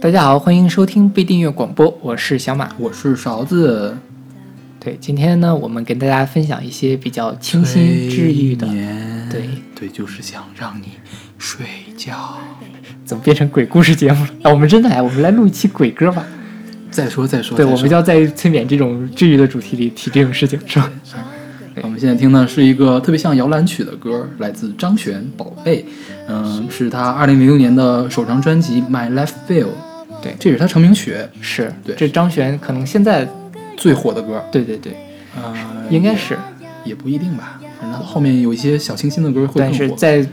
大家好，欢迎收听被订阅广播，我是小马。我是勺子，对，今天呢，我们跟大家分享一些比较清新治愈的对，对，就是想让你睡觉。怎么变成鬼故事节目了？啊，我们真的来，我们来录一期鬼歌吧。再说再说，对，我们要在催眠这种治愈的主题里提这种事情，是吧？我们现在听的是一个特别像摇篮曲的歌，来自张悬《宝贝》，嗯，是他二零零六年的首张专辑《My Life Feel》，对。这也是他成名曲，是，对。这张悬可能现在，最火的歌，对对对，呃，应该是，也不一定吧，反正后面有一些小清新的歌会火。是在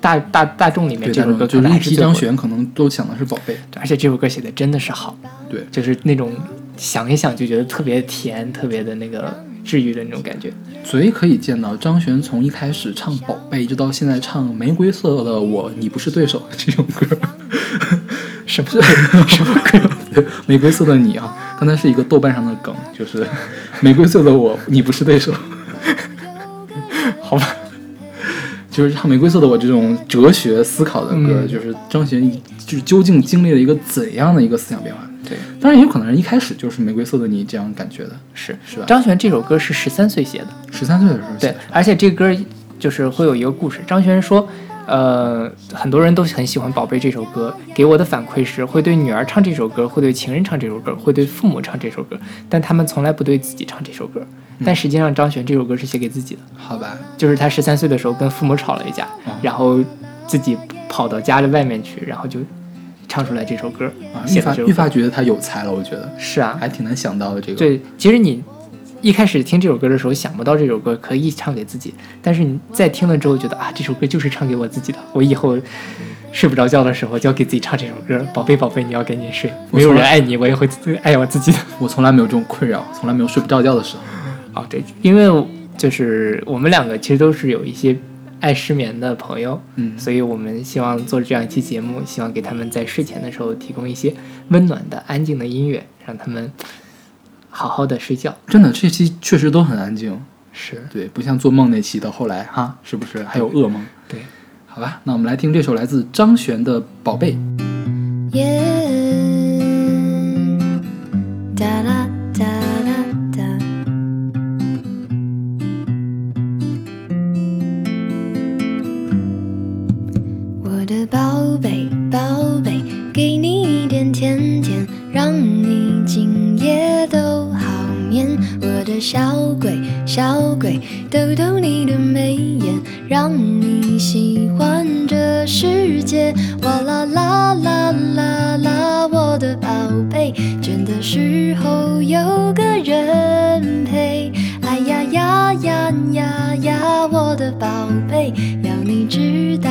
大大大众里面，这首歌就是一提张悬，可能都想的是宝贝。对而且这首歌写的真的是好，对，就是那种想一想就觉得特别甜，特别的那个治愈的那种感觉。所以可以见到张悬从一开始唱《宝贝》，一直到现在唱《玫瑰色的我，你不是对手》这种歌，什么什么歌？玫瑰色的你啊，刚才是一个豆瓣上的梗，就是玫瑰色的我，你不是对手。好吧，就是唱《玫瑰色的我》这种哲学思考的歌，就是张悬就是究竟经历了一个怎样的一个思想变化？对，当然也有可能是一开始就是玫瑰色的你这样感觉的，是是吧？张悬这首歌是十三岁写的，十三岁的时候写对，，而且这歌就是会有一个故事。张悬说，呃，很多人都很喜欢《宝贝》这首歌，给我的反馈是会对女儿唱这首歌，会对情人唱这首歌，会对父母唱这首歌，但他们从来不对自己唱这首歌。但实际上，张悬这首歌是写给自己的，好吧？就是他十三岁的时候跟父母吵了一架，哦然后自己跑到家的外面去，然后就唱出来这首歌，啊，愈发愈。发觉得他有才了，我觉得是啊，还挺难想到的这个。对，其实你一开始听这首歌的时候，想不到这首歌可以唱给自己，但是你在听了之后，觉得啊，这首歌就是唱给我自己的。我以后睡不着觉的时候，就要给自己唱这首歌。宝贝，宝贝，你要赶紧睡，没有人爱你，我也会爱我自己的。我从来没有这种困扰，从来没有睡不着觉的时候。啊，对，因为就是我们两个其实都是有一些爱失眠的朋友，嗯，所以我们希望做这样一期节目，希望给他们在睡前的时候提供一些温暖的、安静的音乐，让他们好好的睡觉。真的这期确实都很安静，是对，不像做梦那期到后来哈，是不是还有噩梦？对。好吧，那我们来听这首来自张悬的《宝贝》。耶，逗逗你的眉眼，让你喜欢这世界。哇啦啦啦啦啦，我的宝贝，倦的时候有个人陪。哎呀呀呀呀呀，我的宝贝，要你知道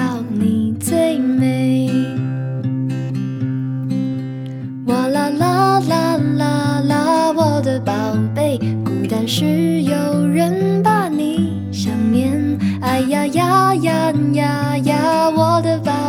是有人把你想念。哎呀呀呀呀呀，我的宝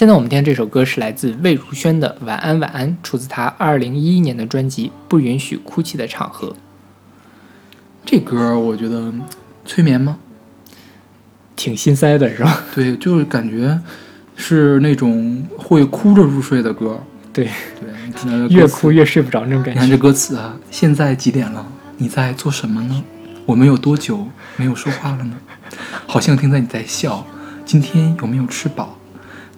现在我们听的这首歌是来自魏如萱的《晚安晚安》，出自她二零一一年的专辑《不允许哭泣的场合》。这歌我觉得催眠吗？挺心塞的是吧？对，就是感觉是那种会哭着入睡的歌。对，对，越哭越睡不着那种感觉。你看这歌词啊，现在几点了？你在做什么呢？我们有多久没有说话了呢？好像听到你在笑。今天有没有吃饱？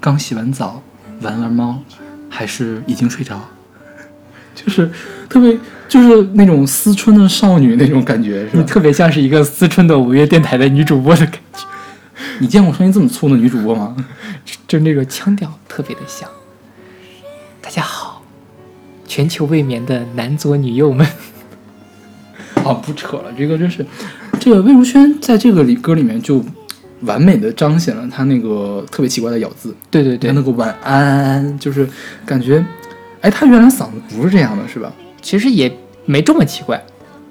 刚洗完澡，玩玩猫，还是已经睡着？就是特别，就是那种思春的少女那种感觉，是吧？你特别像是一个思春的午夜电台的女主播的感觉，你见过声音这么粗的女主播吗？就那个腔调特别的像。大家好，全球未眠的男左女右们，啊，不扯了，这个真是，这个魏如萱在这个里歌里面就完美的彰显了他那个特别奇怪的咬字，对对对他，那个晚安，就是感觉，哎，他原来嗓子不是这样的，是吧？其实也没这么奇怪，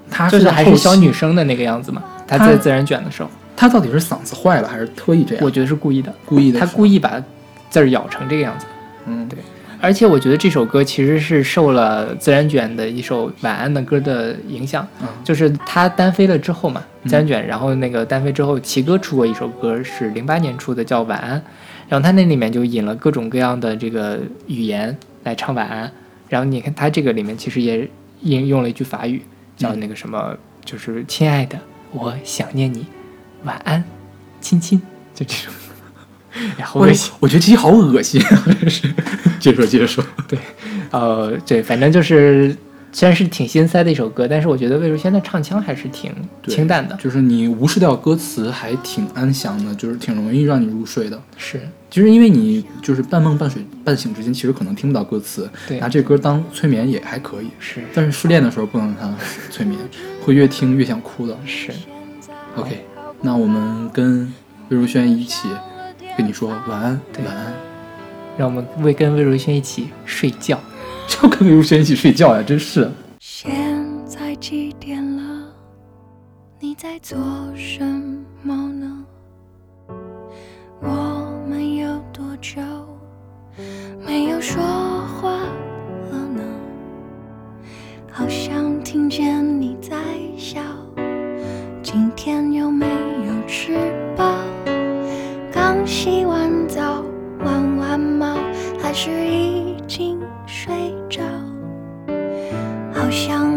他就是还是小女，生的那个样子嘛。她她在自然卷的时候，他到底是嗓子坏了还是特意这样？我觉得是故意的，故意的，他故意，意把字儿咬成这个样子。嗯，对而且我觉得这首歌其实是受了自然卷的一首晚安的歌的影响，嗯。就是他单飞了之后嘛，嗯。自然卷，然后那个单飞之后，齐哥出过一首歌是零八年出的，叫《晚安》，然后他那里面就引了各种各样的这个语言来唱晚安，然后你看他这个里面其实也引用了一句法语，叫那个什么，就是亲爱的，我想念你，晚安，亲亲，就这种，哎呀，好我恶心。我觉得这些好恶心啊，真是。接着说，接着说，对呃，对，反正就是虽然是挺心塞的一首歌，但是我觉得魏如萱的唱腔还是挺清淡的。就是你无视掉歌词，还挺安详的，就是挺容易让你入睡的。是，就是因为你就是半梦半睡半醒之间，其实可能听不到歌词，对拿这歌当催眠也还可以。是但是失恋的时候不能让它催眠，会越听越想哭的。是，OK，那我们跟魏如萱一起跟你说晚安，晚安。让我们为跟魏如萱一起睡觉。就跟魏如萱一起睡觉呀，真是。现在几点了？你在做什么呢？我们有多久没有说话了呢？好像听见你在笑。今天有没有吃饱？还是已经睡着？好像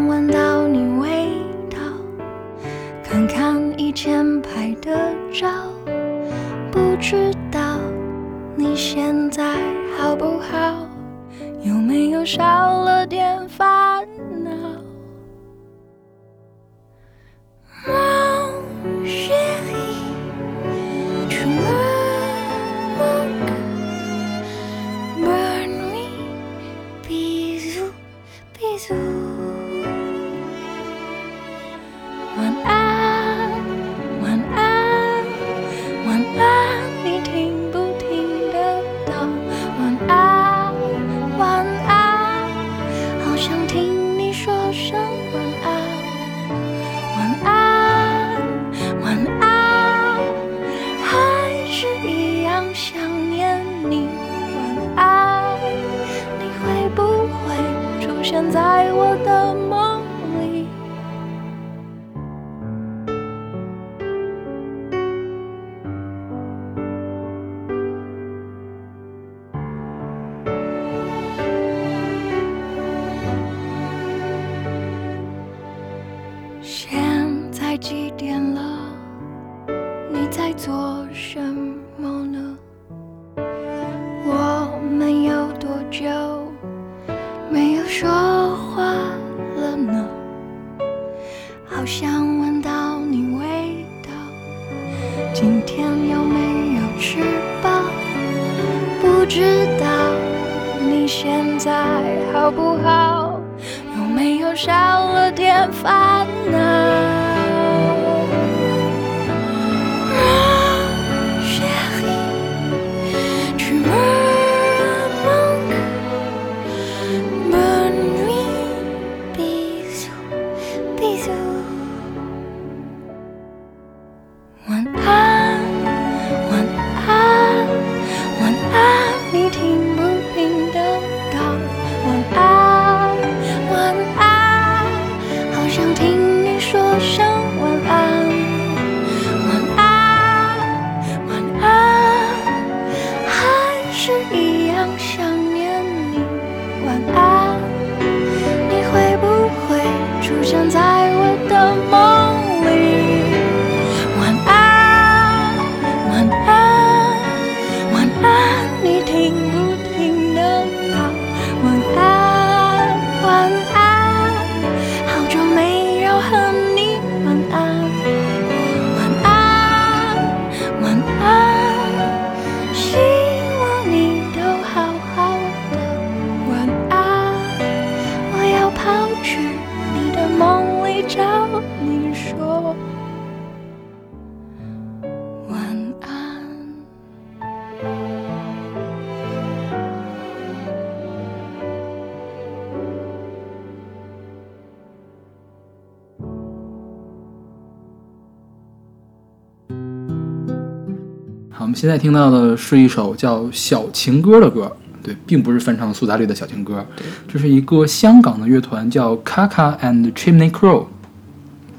现在听到的是一首叫《小情歌》的歌，对，并不是翻唱苏打绿的小情歌，这是一个香港的乐团叫 Kaka and Chimney Crow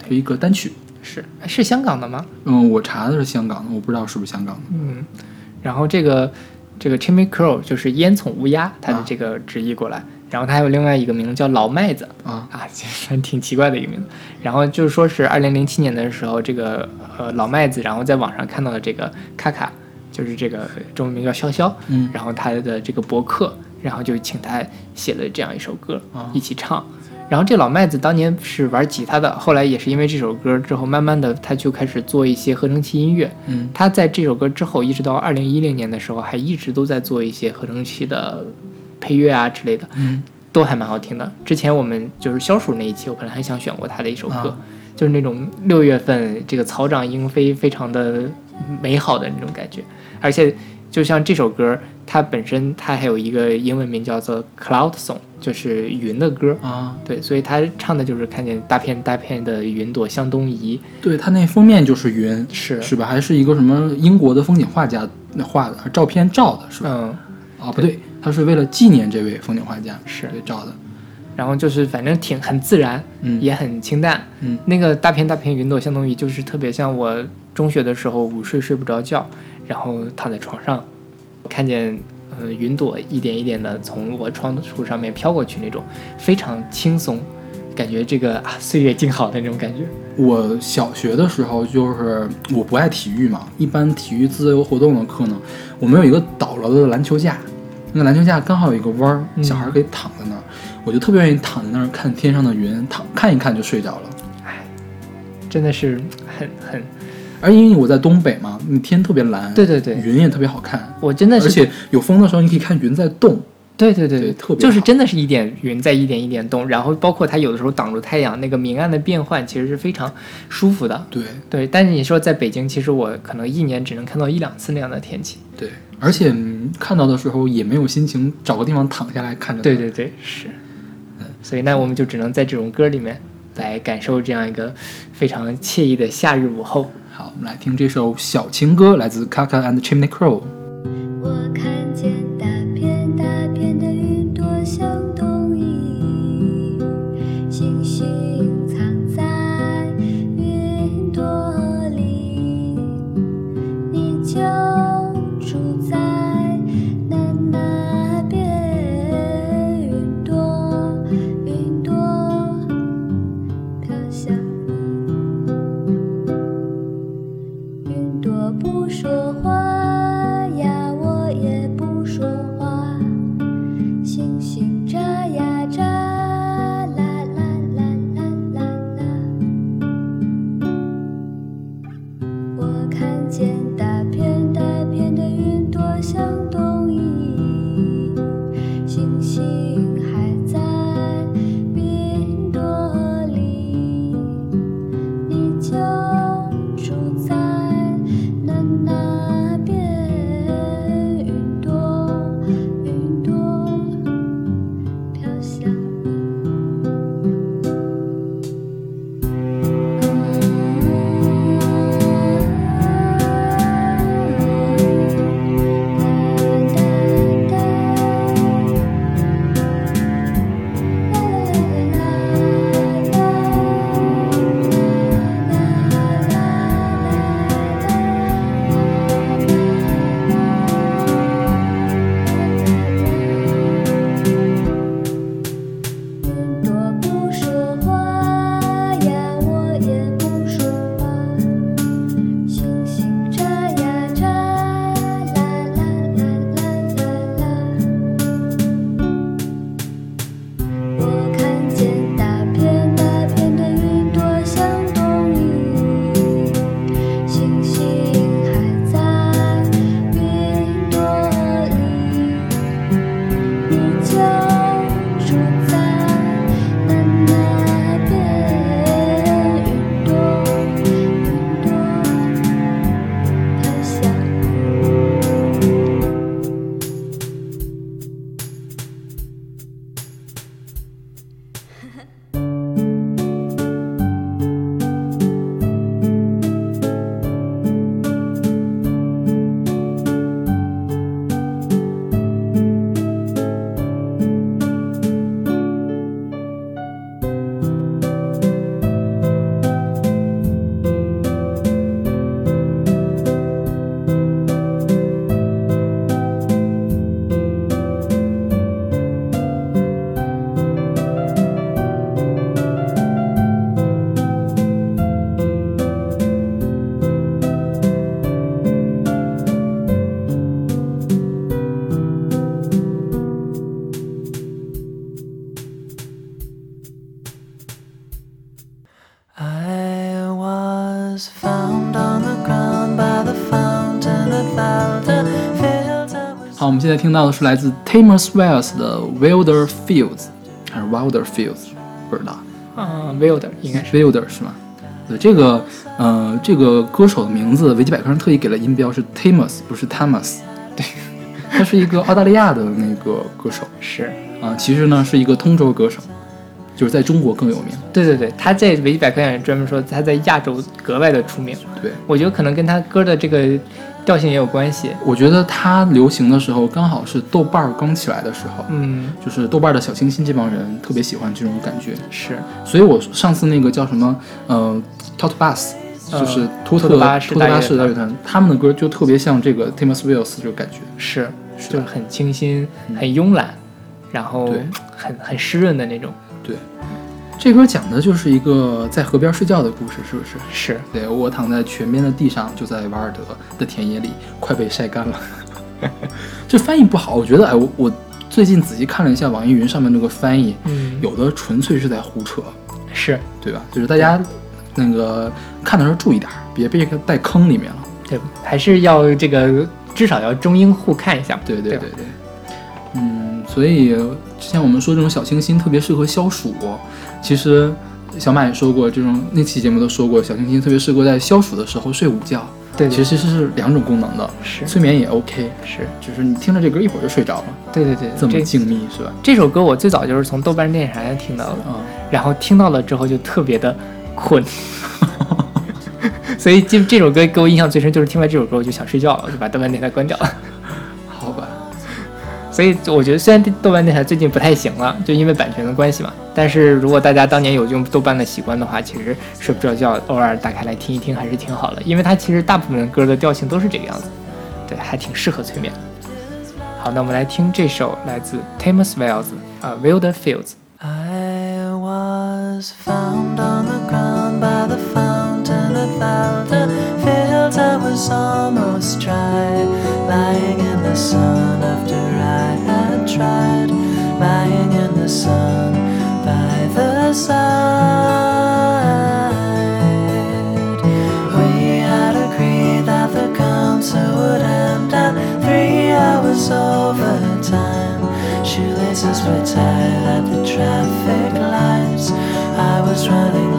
的一个单曲。是是香港的吗？嗯，我查的是香港的，我不知道是不是香港的。嗯，然后这个这个 Chimney Crow 就是烟囱乌鸦，它的啊这个直译过来。然后它还有另外一个名字叫老麦子啊啊，其实挺奇怪的一个名字。然后就是说是二零零七年的时候，这个呃老麦子，然后在网上看到了这个卡卡，就是这个中文名叫潇潇，嗯然后他的这个博客，然后就请他写了这样一首歌，啊一起唱。然后这老麦子当年是玩吉他的，后来也是因为这首歌之后，慢慢的他就开始做一些合成器音乐。嗯他在这首歌之后，一直到二零一零年的时候，还一直都在做一些合成器的配乐啊之类的，嗯都还蛮好听的。之前我们就是消暑那一期，我本来还想选过他的一首歌，啊就是那种六月份这个草长莺飞，非常的美好的那种感觉。而且就像这首歌，它本身它还有一个英文名叫做 Cloud Song，就是云的歌。啊，对，所以他唱的就是看见大片大片的云朵向东移，对，它那封面就是云，是是吧？还是一个什么英国的风景画家画的，照片照的，是吧？嗯，啊，不对，他是为了纪念这位风景画家，是对照的。然后就是反正挺很自然，嗯也很清淡。嗯那个大片大片云朵向东移，就是特别像我中学的时候午睡睡不着觉，然后躺在床上，看见呃云朵一点一点的从我窗户上面飘过去那种，非常轻松，感觉这个啊岁月静好的那种感觉。我小学的时候就是我不爱体育嘛，一般体育自由活动的课呢，我们有一个倒了的篮球架，那个篮球架刚好有一个弯儿，嗯小孩可以躺在那儿，我就特别愿意躺在那儿看天上的云，躺看一看就睡着了。真的是很很，而因为我在东北嘛，那天特别蓝，对对对云也特别好看，我真的是而且有风的时候你可以看云在动，对对对对特别就是真的是一点云在一点一点动，然后包括它有的时候挡住太阳，那个明暗的变换其实是非常舒服的。对对，但是你说在北京，其实我可能一年只能看到一两次那样的天气。对，而且嗯看到的时候也没有心情找个地方躺下来看着。对对对，是。所以那我们就只能在这种歌里面来感受这样一个非常惬意的夏日午后。好，我们来听这首小情歌，来自 Kaka and Chimney Crow。我看听到的是来自 Tamer Swells 的 Wilder Fields，还是 Wilder Fields，不知道。嗯，Wilder 应该是。Wilder 是吗？对，这个呃，这个歌手的名字，维基百科上特意给了音标是 Tamus，不是 Thomas。对，他是一个澳大利亚的那个歌手。是，啊、其实呢是一个通州歌手，就是在中国更有名。对对对，他在维基百科上也专门说他在亚洲格外的出名。对，我觉得可能跟他歌的这个调性也有关系。我觉得他流行的时候，刚好是豆瓣儿刚起来的时候，嗯，就是豆瓣儿的小清新这帮人特别喜欢这种感觉。是，所以我上次那个叫什么，呃 t o t Bus，呃就是托特托特巴士乐团士大乐团，他们的歌就特别像这个 Timus Wills 这个感觉。是，是就是很清新、很慵懒，然后很很湿润的那种。这歌讲的就是一个在河边睡觉的故事，是不是？是，对我躺在泉边的地上，就在瓦尔德的田野里，快被晒干了。这翻译不好，我觉得哎，我我最近仔细看了一下网易云上面那个翻译，嗯，有的纯粹是在胡扯，是对吧？就是大家那个看的时候注意点儿，别被带坑里面了。对，还是要这个至少要中英互看一下。对对对对所以之前我们说这种小清新特别适合消暑，其实小马也说过，这种那期节目都说过，小清新特别适合在消暑的时候睡午觉。对，对其实是两种功能的，是催眠也 OK，是，就是你听着这歌一会儿就睡着了，对对对，这么静谧是吧？这首歌我最早就是从豆瓣电视台听到的，啊、然后听到了之后就特别的困，所以这这首歌给我印象最深，就是听完这首歌我就想睡觉了，我就把豆瓣电台关掉了。所以我觉得虽然豆瓣电台最近不太行了，就因为版权的关系嘛，但是如果大家当年有用豆瓣的习惯的话，其实睡不着觉，偶尔打开来听一听还是挺好的，因为它其实大部分歌的调性都是这个样子，对，还挺适合催眠。好，那我们来听这首来自 Tamus Wells 啊、Wilder Fields。I was found on the ground by the fountain at Valda Fields. I was almost dry, lying in the sun tried, lying in the sun by the side. We had agreed that the concert would end at three hours overtime. Shoelaces were tied at the traffic lights. I was running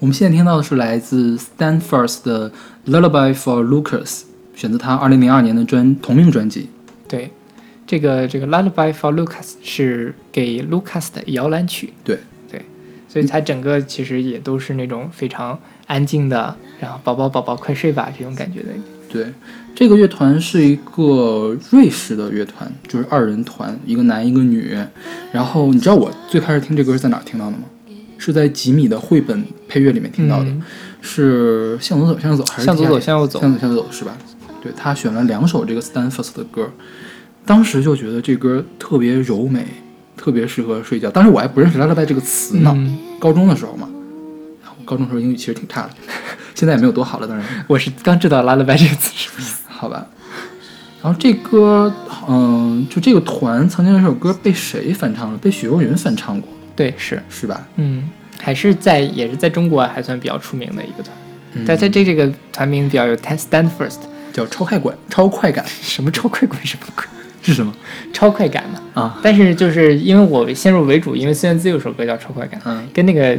我们现在听到的是来自 Stanford 的 Lullaby for Lucas，选择他二零零二年的专同名专辑。对，这个这个 Lullaby for Lucas 是给 Lucas 的摇篮曲，对对，所以它整个其实也都是那种非常安静的，然后宝宝宝宝快睡吧这种感觉的。对，这个乐团是一个瑞士的乐团，就是二人团，一个男一个女。然后你知道我最开始听这歌是在哪听到的吗？是在吉米的绘本配乐里面听到的，嗯是向左走向右走还是向左走向右走向左向右走是吧？对他选了两首这个 Stanford 的歌，当时就觉得这歌特别柔美，特别适合睡觉。当时我还不认识 lullaby 这个词呢，嗯高中的时候嘛。我高中时候英语其实挺差的，现在也没有多好了，当然。我是刚知道 Lullaby 这个词是什么意思。好吧。然后这歌，嗯、就这个团曾经有一首歌被谁翻唱了？被许茹芸翻唱过，对，是，是吧？嗯，还是在也是在中国还算比较出名的一个团。嗯但它这这个团名比较有 stand first，叫超快感，超快感什么超快滚什么鬼，是什么超快感嘛。啊？但是就是因为我先入为主，因为孙燕姿有首歌叫《超快感》，嗯，跟那个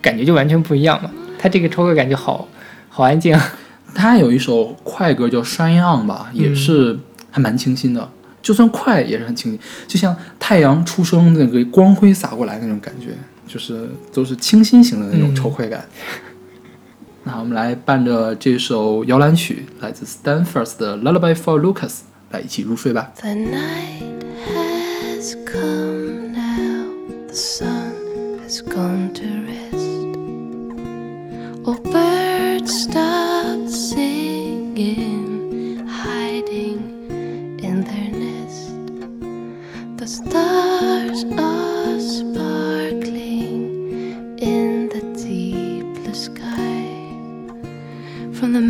感觉就完全不一样嘛。他这个超快感就好好安静啊。他有一首快歌叫《Shine On》吧，也是还蛮清新的。就算快也是很清新，就像太阳出生那个光辉洒过来那种感觉，就是都是清新型的那种嗯超快感。那我们来伴着这首摇篮曲，来自 Stanford 的《Lullaby for Lucas》，来一起入睡吧。The night has come now, the sun has gone to rest. All birds stop stars are sparkling in the deep blue sky. From the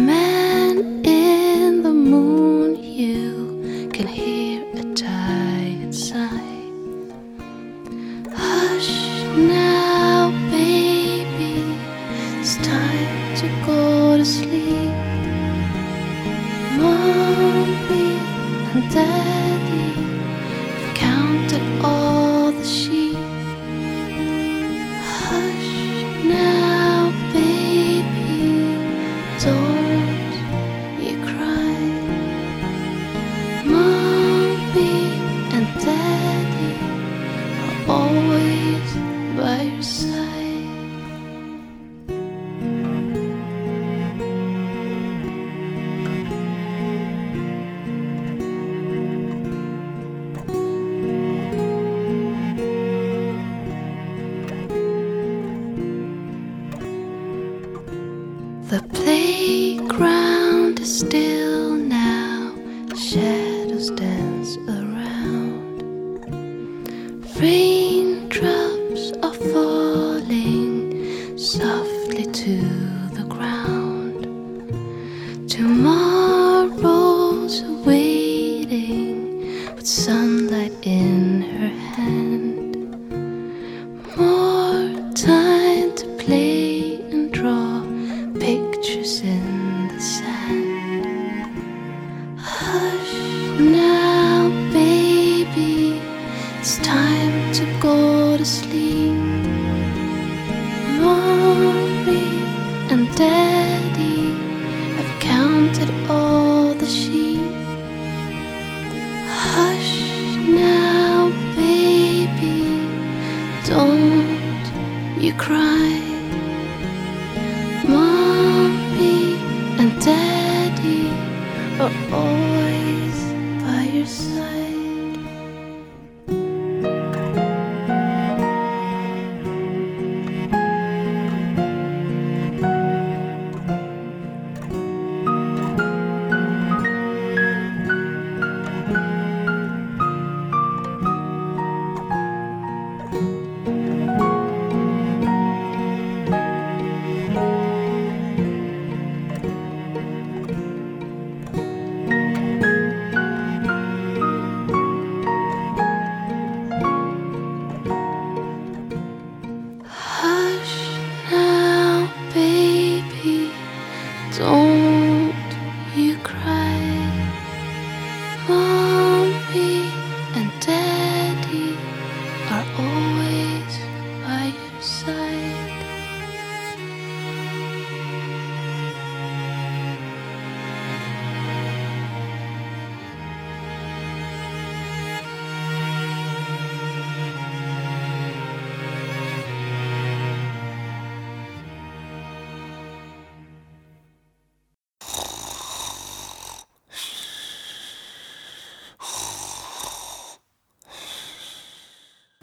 dead.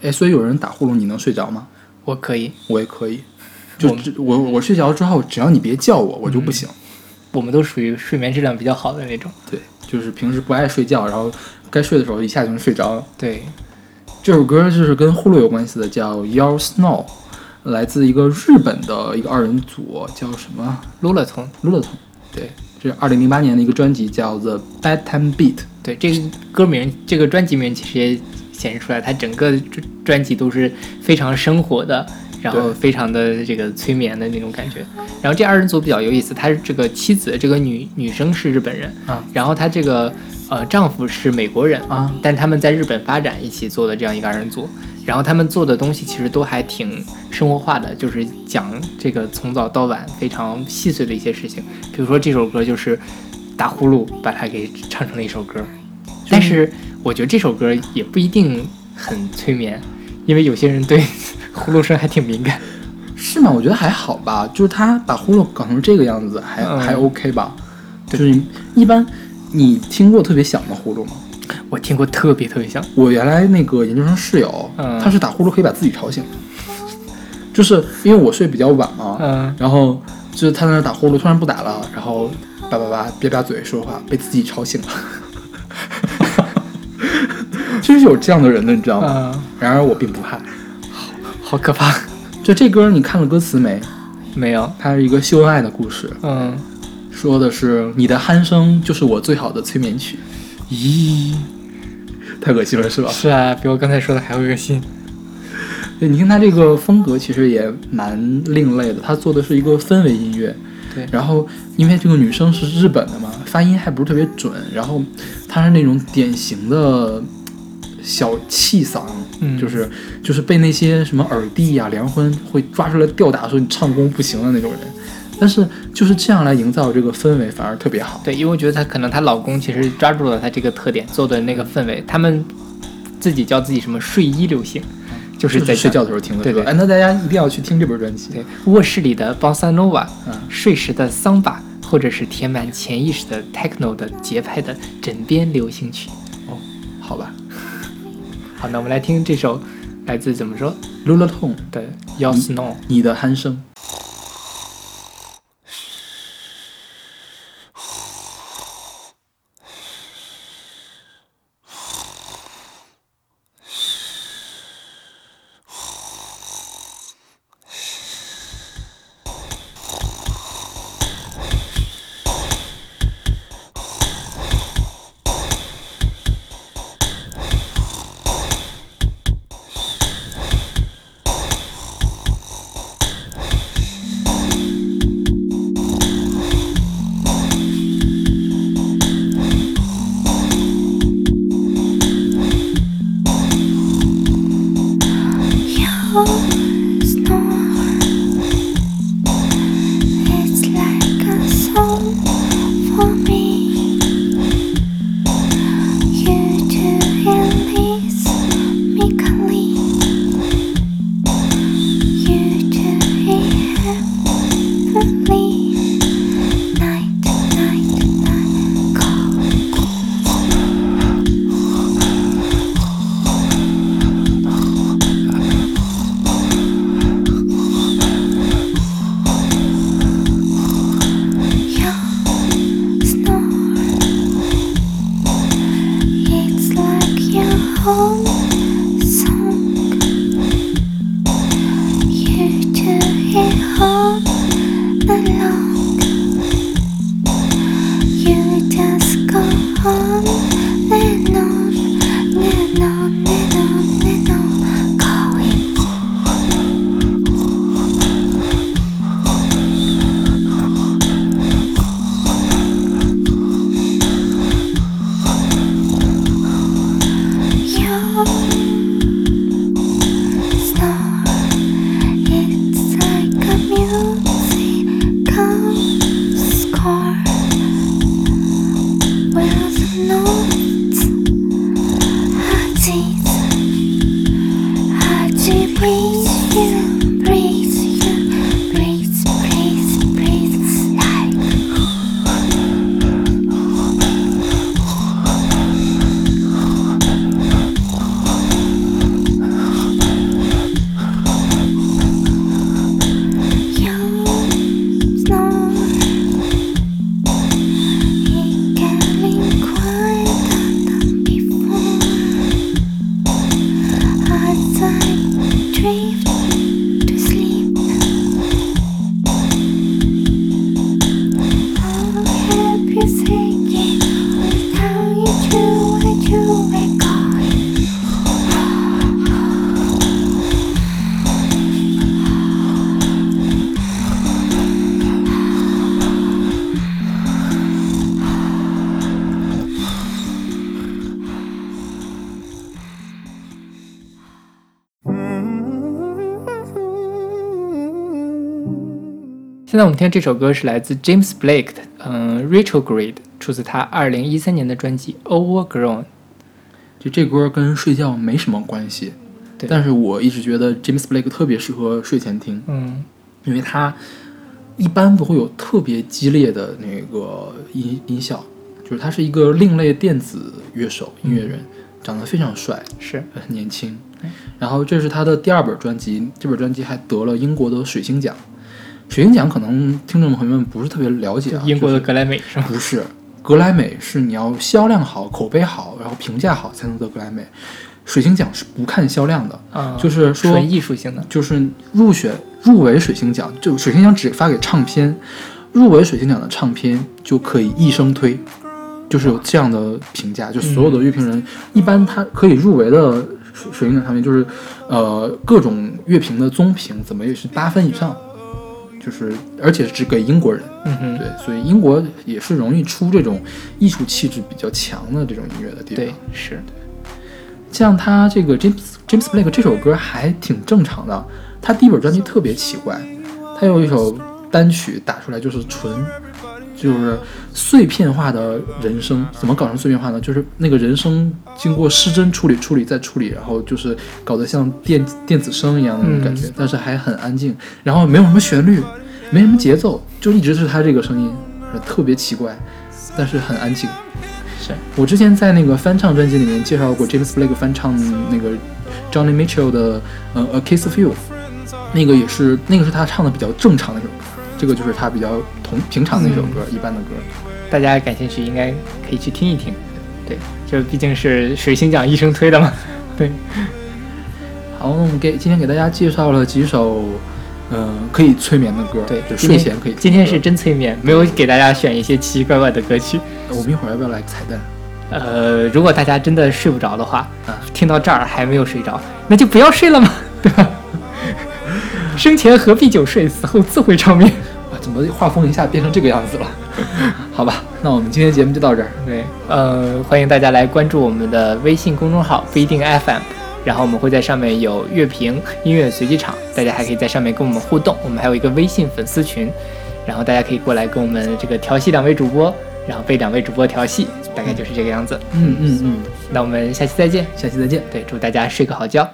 哎，所以有人打呼噜，你能睡着吗？我可以，我也可以，就我只我我睡着之后，只要你别叫我，我就不行。我们都属于睡眠质量比较好的那种。对，就是平时不爱睡觉，然后该睡的时候一下就能睡着了。对，这首歌就是跟呼噜有关系的，叫《Your Snow》，来自一个日本的一个二人组，叫什么撸了通。l u l a t o n 对，这是二零零八年的一个专辑，叫《The Bedtime Beat》。对，这个歌名，这个专辑名其实也显示出来，他整个专专辑都是非常生活的，然后非常的这个催眠的那种感觉。然后这二人组比较有意思，他是这个妻子，这个女女生是日本人啊，然后他这个呃丈夫是美国人啊，但他们在日本发展一起做的这样一个二人组。然后他们做的东西其实都还挺生活化的，就是讲这个从早到晚非常细碎的一些事情。比如说这首歌就是打呼噜把它给唱成了一首歌，但是我觉得这首歌也不一定很催眠，因为有些人对 呼噜声还挺敏感。是吗？我觉得还好吧，就是他把呼噜搞成这个样子，还、嗯还 OK 吧。就是一般，你听过特别响的呼噜吗？我听过特别特别响，我原来那个研究生室友，嗯他是打呼噜可以把自己吵醒，就是因为我睡比较晚嘛，嗯，然后就是他在那打呼噜，突然不打了，然后叭叭叭憋吧嘴说话，被自己吵醒了。就是有这样的人的，你知道吗？嗯，然而我并不怕。好可怕。就这歌你看了歌词没？没有，它是一个秀恩爱的故事，嗯，说的是你的鼾声就是我最好的催眠曲。咦，太恶心了，是吧？是啊，比我刚才说的还恶心。对，你听他这个风格其实也蛮另类的，他做的是一个氛围音乐。对然后因为这个女生是日本的嘛，发音还不是特别准，然后她是那种典型的小气嗓，嗯就是就是被那些什么耳帝呀、梁婚会抓出来吊打，说你唱功不行的那种人。但是就是这样来营造这个氛围，反而特别好。对，因为我觉得她可能她老公其实抓住了她这个特点，做的那个氛围，他们自己叫自己什么睡衣流行，就是在睡觉的时候听的歌。对对哎，那大家一定要去听这本专辑。对卧室里的 bossa nova，嗯睡时的桑巴，或者是填满潜意识的 techno 的节拍的枕边流行曲。哦好吧好，那我们来听这首来自怎么说，Lulaton 的 Your Snow。你的鼾声。现在我们听这首歌是来自 James Blake 的，嗯，Retrograde，出自他二零一三年的专辑《Overgrown》。就这歌跟睡觉没什么关系，对但是我一直觉得 James Blake 特别适合睡前听，嗯因为他一般不会有特别激烈的那个音音效，就是他是一个另类电子乐手、音乐人，长得非常帅，是，很年轻。然后这是他的第二本专辑，这本专辑还得了英国的水星奖。水星奖可能听众朋友们不是特别了解啊，英国的格莱美是吗？不是，格莱美是你要销量好、口碑好，然后评价好才能得格莱美。水星奖是不看销量的，啊，就是说纯艺术性的。就是入选入围水星奖，就水星奖只发给唱片，入围水星奖的唱片就可以一生推，就是有这样的评价。就所有的乐评人，一般他可以入围的水水星奖唱片，就是呃各种乐评的综评，怎么也是八分以上，就是而且是只给英国人。嗯哼，对，所以英国也是容易出这种艺术气质比较强的这种音乐的地方。对，是，像他这个 James James Blake 这首歌还挺正常的，他第一本专辑特别奇怪，他有一首单曲打出来就是纯，就是碎片化的人生，怎么搞成碎片化呢？就是那个人声经过失真处理、处理再处理，然后就是搞得像电电子声一样的那种感觉，嗯但是还很安静，然后没有什么旋律，没什么节奏，就一直是他这个声音，特别奇怪，但是很安静。是，我之前在那个翻唱专辑里面介绍过 James Blake 翻唱那个 Johnny Mitchell 的呃《A Kiss of You》，那个也是那个是他唱的比较正常的一首歌，这个就是他比较同平常的一首歌，一般的歌。大家感兴趣应该可以去听一听。对，这毕竟是水星奖医生推的嘛。对，好，那我们给今天给大家介绍了几首呃可以催眠的歌，对，就睡前可以。今天是真催眠，没有给大家选一些奇奇怪怪的歌曲。我们一会儿要不要来个彩蛋？呃，如果大家真的睡不着的话，啊，听到这儿还没有睡着，那就不要睡了嘛，对吧？生前何必久睡，死后自会长眠。哇，怎么画风一下变成这个样子了？好吧，那我们今天节目就到这儿。对，呃，欢迎大家来关注我们的微信公众号不一定 FM，然后我们会在上面有乐评、音乐随机场，大家还可以在上面跟我们互动。我们还有一个微信粉丝群，然后大家可以过来跟我们这个调戏两位主播，然后被两位主播调戏，大概就是这个样子。嗯嗯嗯，那我们下期再见。下期再见。对，祝大家睡个好觉。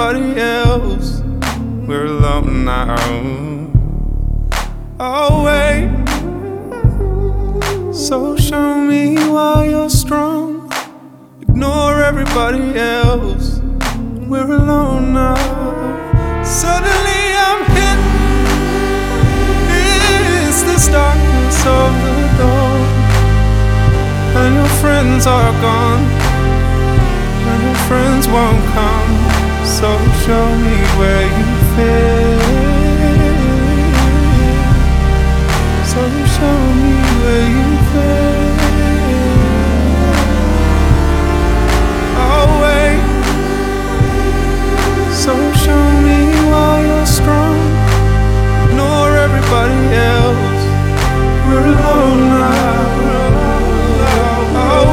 Everybody else. We're alone now. I'll oh, wait. So show me why you're strong. Ignore everybody else. We're alone now. Suddenly I'm hit. It's this darkness of the dawn and your friends are gone, and your friends won't come. So show me where you fit. So show me where you fit. I'll wait. So show me why you're strong. Ignore everybody else. We're alone now. Oh, I'll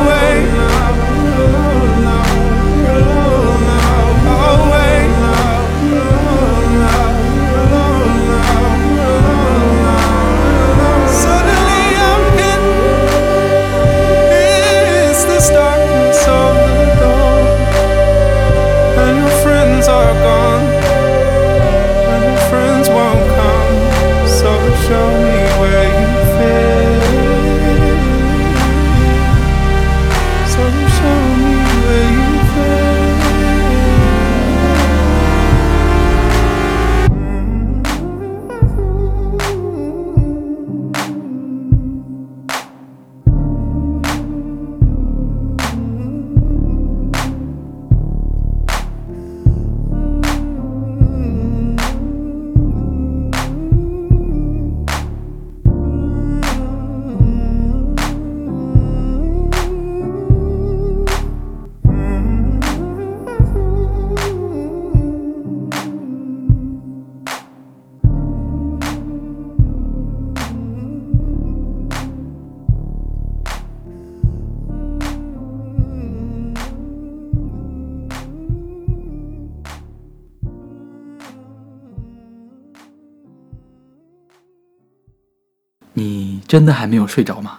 真的还没有睡着吗？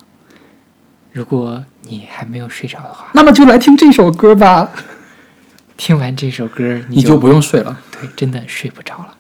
如果你还没有睡着的话，那么就来听这首歌吧，听完这首歌你就不用睡了。对，真的睡不着了。